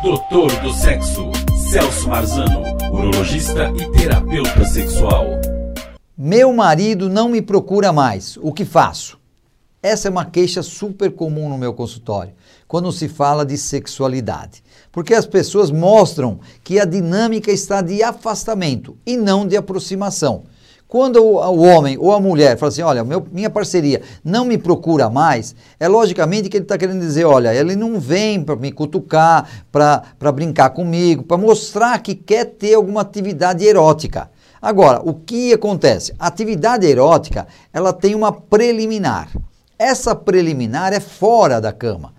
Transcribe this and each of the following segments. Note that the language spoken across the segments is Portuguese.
Doutor do Sexo, Celso Marzano, urologista e terapeuta sexual. Meu marido não me procura mais, o que faço? Essa é uma queixa super comum no meu consultório, quando se fala de sexualidade. Porque as pessoas mostram que a dinâmica está de afastamento e não de aproximação. Quando o, homem ou a mulher fala assim, olha, meu, minha parceria não me procura mais, é logicamente que ele está querendo dizer, olha, ele não vem para me cutucar, para brincar comigo, para mostrar que quer ter alguma atividade erótica. Agora, o que acontece? A atividade erótica, ela tem uma preliminar. Essa preliminar é fora da cama.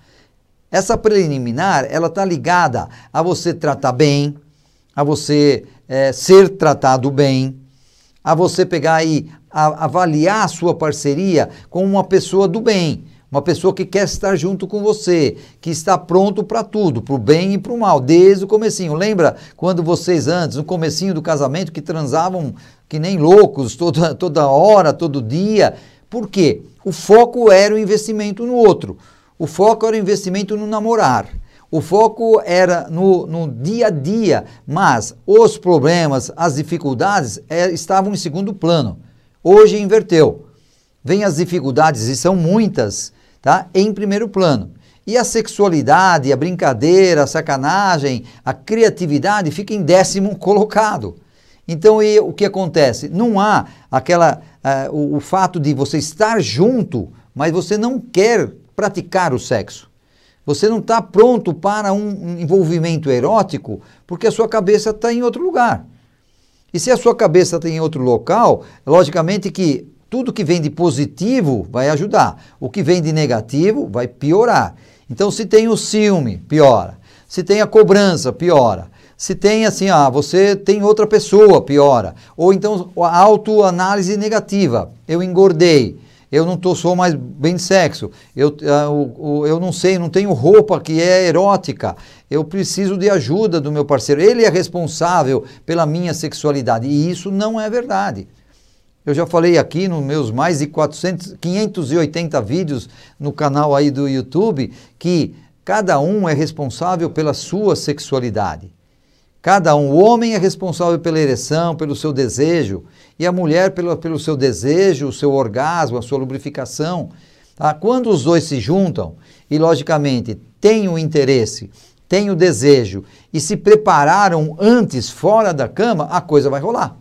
Essa preliminar, ela está ligada a você tratar bem, a você é, ser tratado bem, a você pegar e avaliar a sua parceria como uma pessoa do bem, uma pessoa que quer estar junto com você, que está pronto para tudo, para o bem e para o mal, desde o comecinho. Lembra quando vocês antes, no comecinho do casamento, que transavam que nem loucos, toda, toda hora, todo dia? Por quê? O foco era o investimento no outro. O foco era o investimento no namorar. O foco era no, no dia a dia, mas os problemas, as dificuldades é, estavam em segundo plano. Hoje inverteu. Vem as dificuldades, e são muitas, tá? em primeiro plano. E a sexualidade, a brincadeira, a sacanagem, a criatividade fica em décimo colocado. Então, e, o que acontece? Não há aquela uh, o, o fato de você estar junto, mas você não quer praticar o sexo. Você não está pronto para um envolvimento erótico porque a sua cabeça está em outro lugar. E se a sua cabeça está em outro local, logicamente que tudo que vem de positivo vai ajudar, o que vem de negativo vai piorar. Então, se tem o ciúme, piora. Se tem a cobrança, piora. Se tem assim, ah, você tem outra pessoa, piora. Ou então a autoanálise negativa, eu engordei eu não tô, sou mais bem de sexo, eu, uh, eu não sei, não tenho roupa que é erótica, eu preciso de ajuda do meu parceiro, ele é responsável pela minha sexualidade, e isso não é verdade. Eu já falei aqui nos meus mais de 400, 580 vídeos no canal aí do YouTube que cada um é responsável pela sua sexualidade. Cada um, o homem é responsável pela ereção, pelo seu desejo, e a mulher pelo, pelo seu desejo, o seu orgasmo, a sua lubrificação. Tá? Quando os dois se juntam e, logicamente, têm o interesse, têm o desejo e se prepararam antes fora da cama, a coisa vai rolar.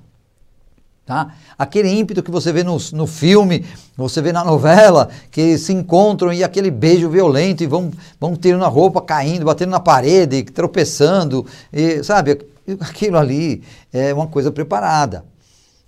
Tá? Aquele ímpeto que você vê no, no filme, você vê na novela, que se encontram e aquele beijo violento e vão, vão tirando a roupa, caindo, batendo na parede, tropeçando, e, sabe? Aquilo ali é uma coisa preparada.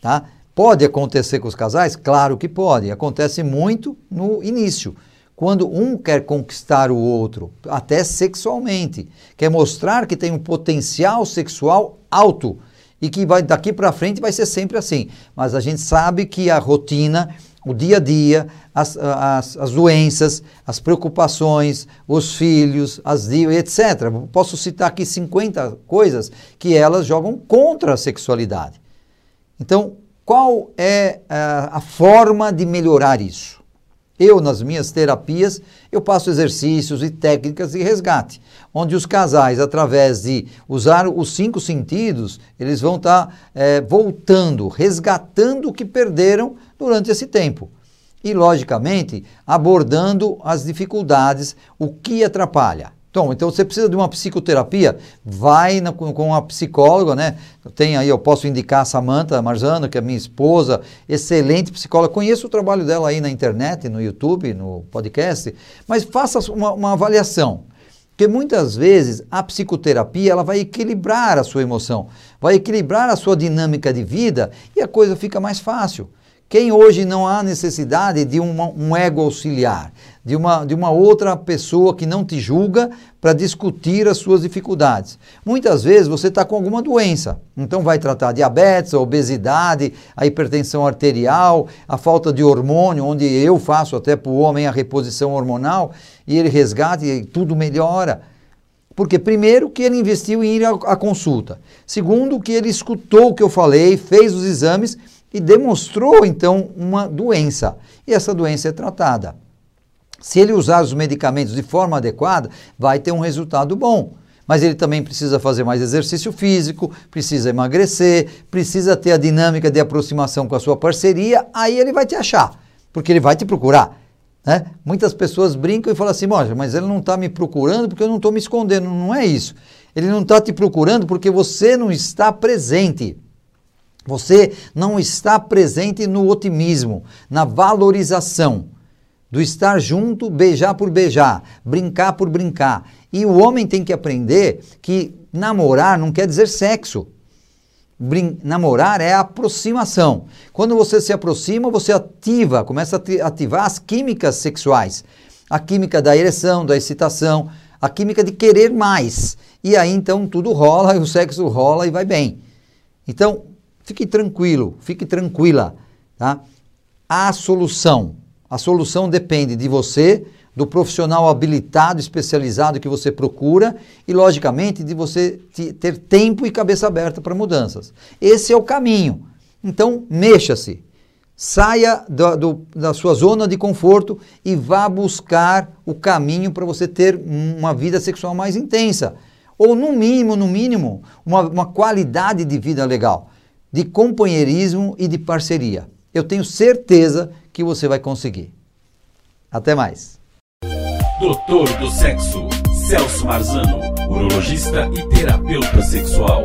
Tá? Pode acontecer com os casais? Claro que pode. Acontece muito no início quando um quer conquistar o outro, até sexualmente, quer mostrar que tem um potencial sexual alto e que vai daqui para frente vai ser sempre assim. Mas a gente sabe que a rotina, o dia a dia, as, as, as doenças, as preocupações, os filhos, as etc. Posso citar aqui 50 coisas que elas jogam contra a sexualidade. Então, qual é a, a forma de melhorar isso? Eu, nas minhas terapias, eu passo exercícios e técnicas de resgate, onde os casais, através de usar os cinco sentidos, eles vão estar tá, é, voltando, resgatando o que perderam durante esse tempo. E, logicamente, abordando as dificuldades, o que atrapalha. Então, então você precisa de uma psicoterapia, vai na, com uma psicóloga, né? Tem aí, eu posso indicar a Samantha Marzano, que é minha esposa, excelente psicóloga. Conheço o trabalho dela aí na internet, no YouTube, no podcast, mas faça uma, uma avaliação. Porque muitas vezes a psicoterapia ela vai equilibrar a sua emoção, vai equilibrar a sua dinâmica de vida e a coisa fica mais fácil. Quem hoje não há necessidade de uma, um ego auxiliar, de uma, de uma outra pessoa que não te julga para discutir as suas dificuldades? Muitas vezes você está com alguma doença, então vai tratar diabetes, a obesidade, a hipertensão arterial, a falta de hormônio, onde eu faço até para o homem a reposição hormonal e ele resgata e tudo melhora. Porque, primeiro, que ele investiu em ir à consulta. Segundo, que ele escutou o que eu falei, fez os exames e demonstrou então uma doença. E essa doença é tratada. Se ele usar os medicamentos de forma adequada, vai ter um resultado bom. mas ele também precisa fazer mais exercício físico, precisa emagrecer, precisa ter a dinâmica de aproximação com a sua parceria, aí ele vai te achar, porque ele vai te procurar. Né? Muitas pessoas brincam e falam assim, mas ele não está me procurando porque eu não estou me escondendo. Não é isso. Ele não está te procurando porque você não está presente. Você não está presente no otimismo, na valorização do estar junto, beijar por beijar, brincar por brincar. E o homem tem que aprender que namorar não quer dizer sexo. Brin namorar é aproximação. Quando você se aproxima, você ativa, começa a ativar as químicas sexuais. A química da ereção, da excitação, a química de querer mais. E aí então tudo rola, e o sexo rola e vai bem. Então, fique tranquilo, fique tranquila. Tá? A solução a solução depende de você, do profissional habilitado, especializado que você procura e, logicamente, de você ter tempo e cabeça aberta para mudanças. Esse é o caminho. Então, mexa-se. Saia do, do, da sua zona de conforto e vá buscar o caminho para você ter uma vida sexual mais intensa. Ou, no mínimo, no mínimo, uma, uma qualidade de vida legal, de companheirismo e de parceria. Eu tenho certeza que você vai conseguir. Até mais. Doutor do Sexo, Celso Marzano, urologista e terapeuta sexual.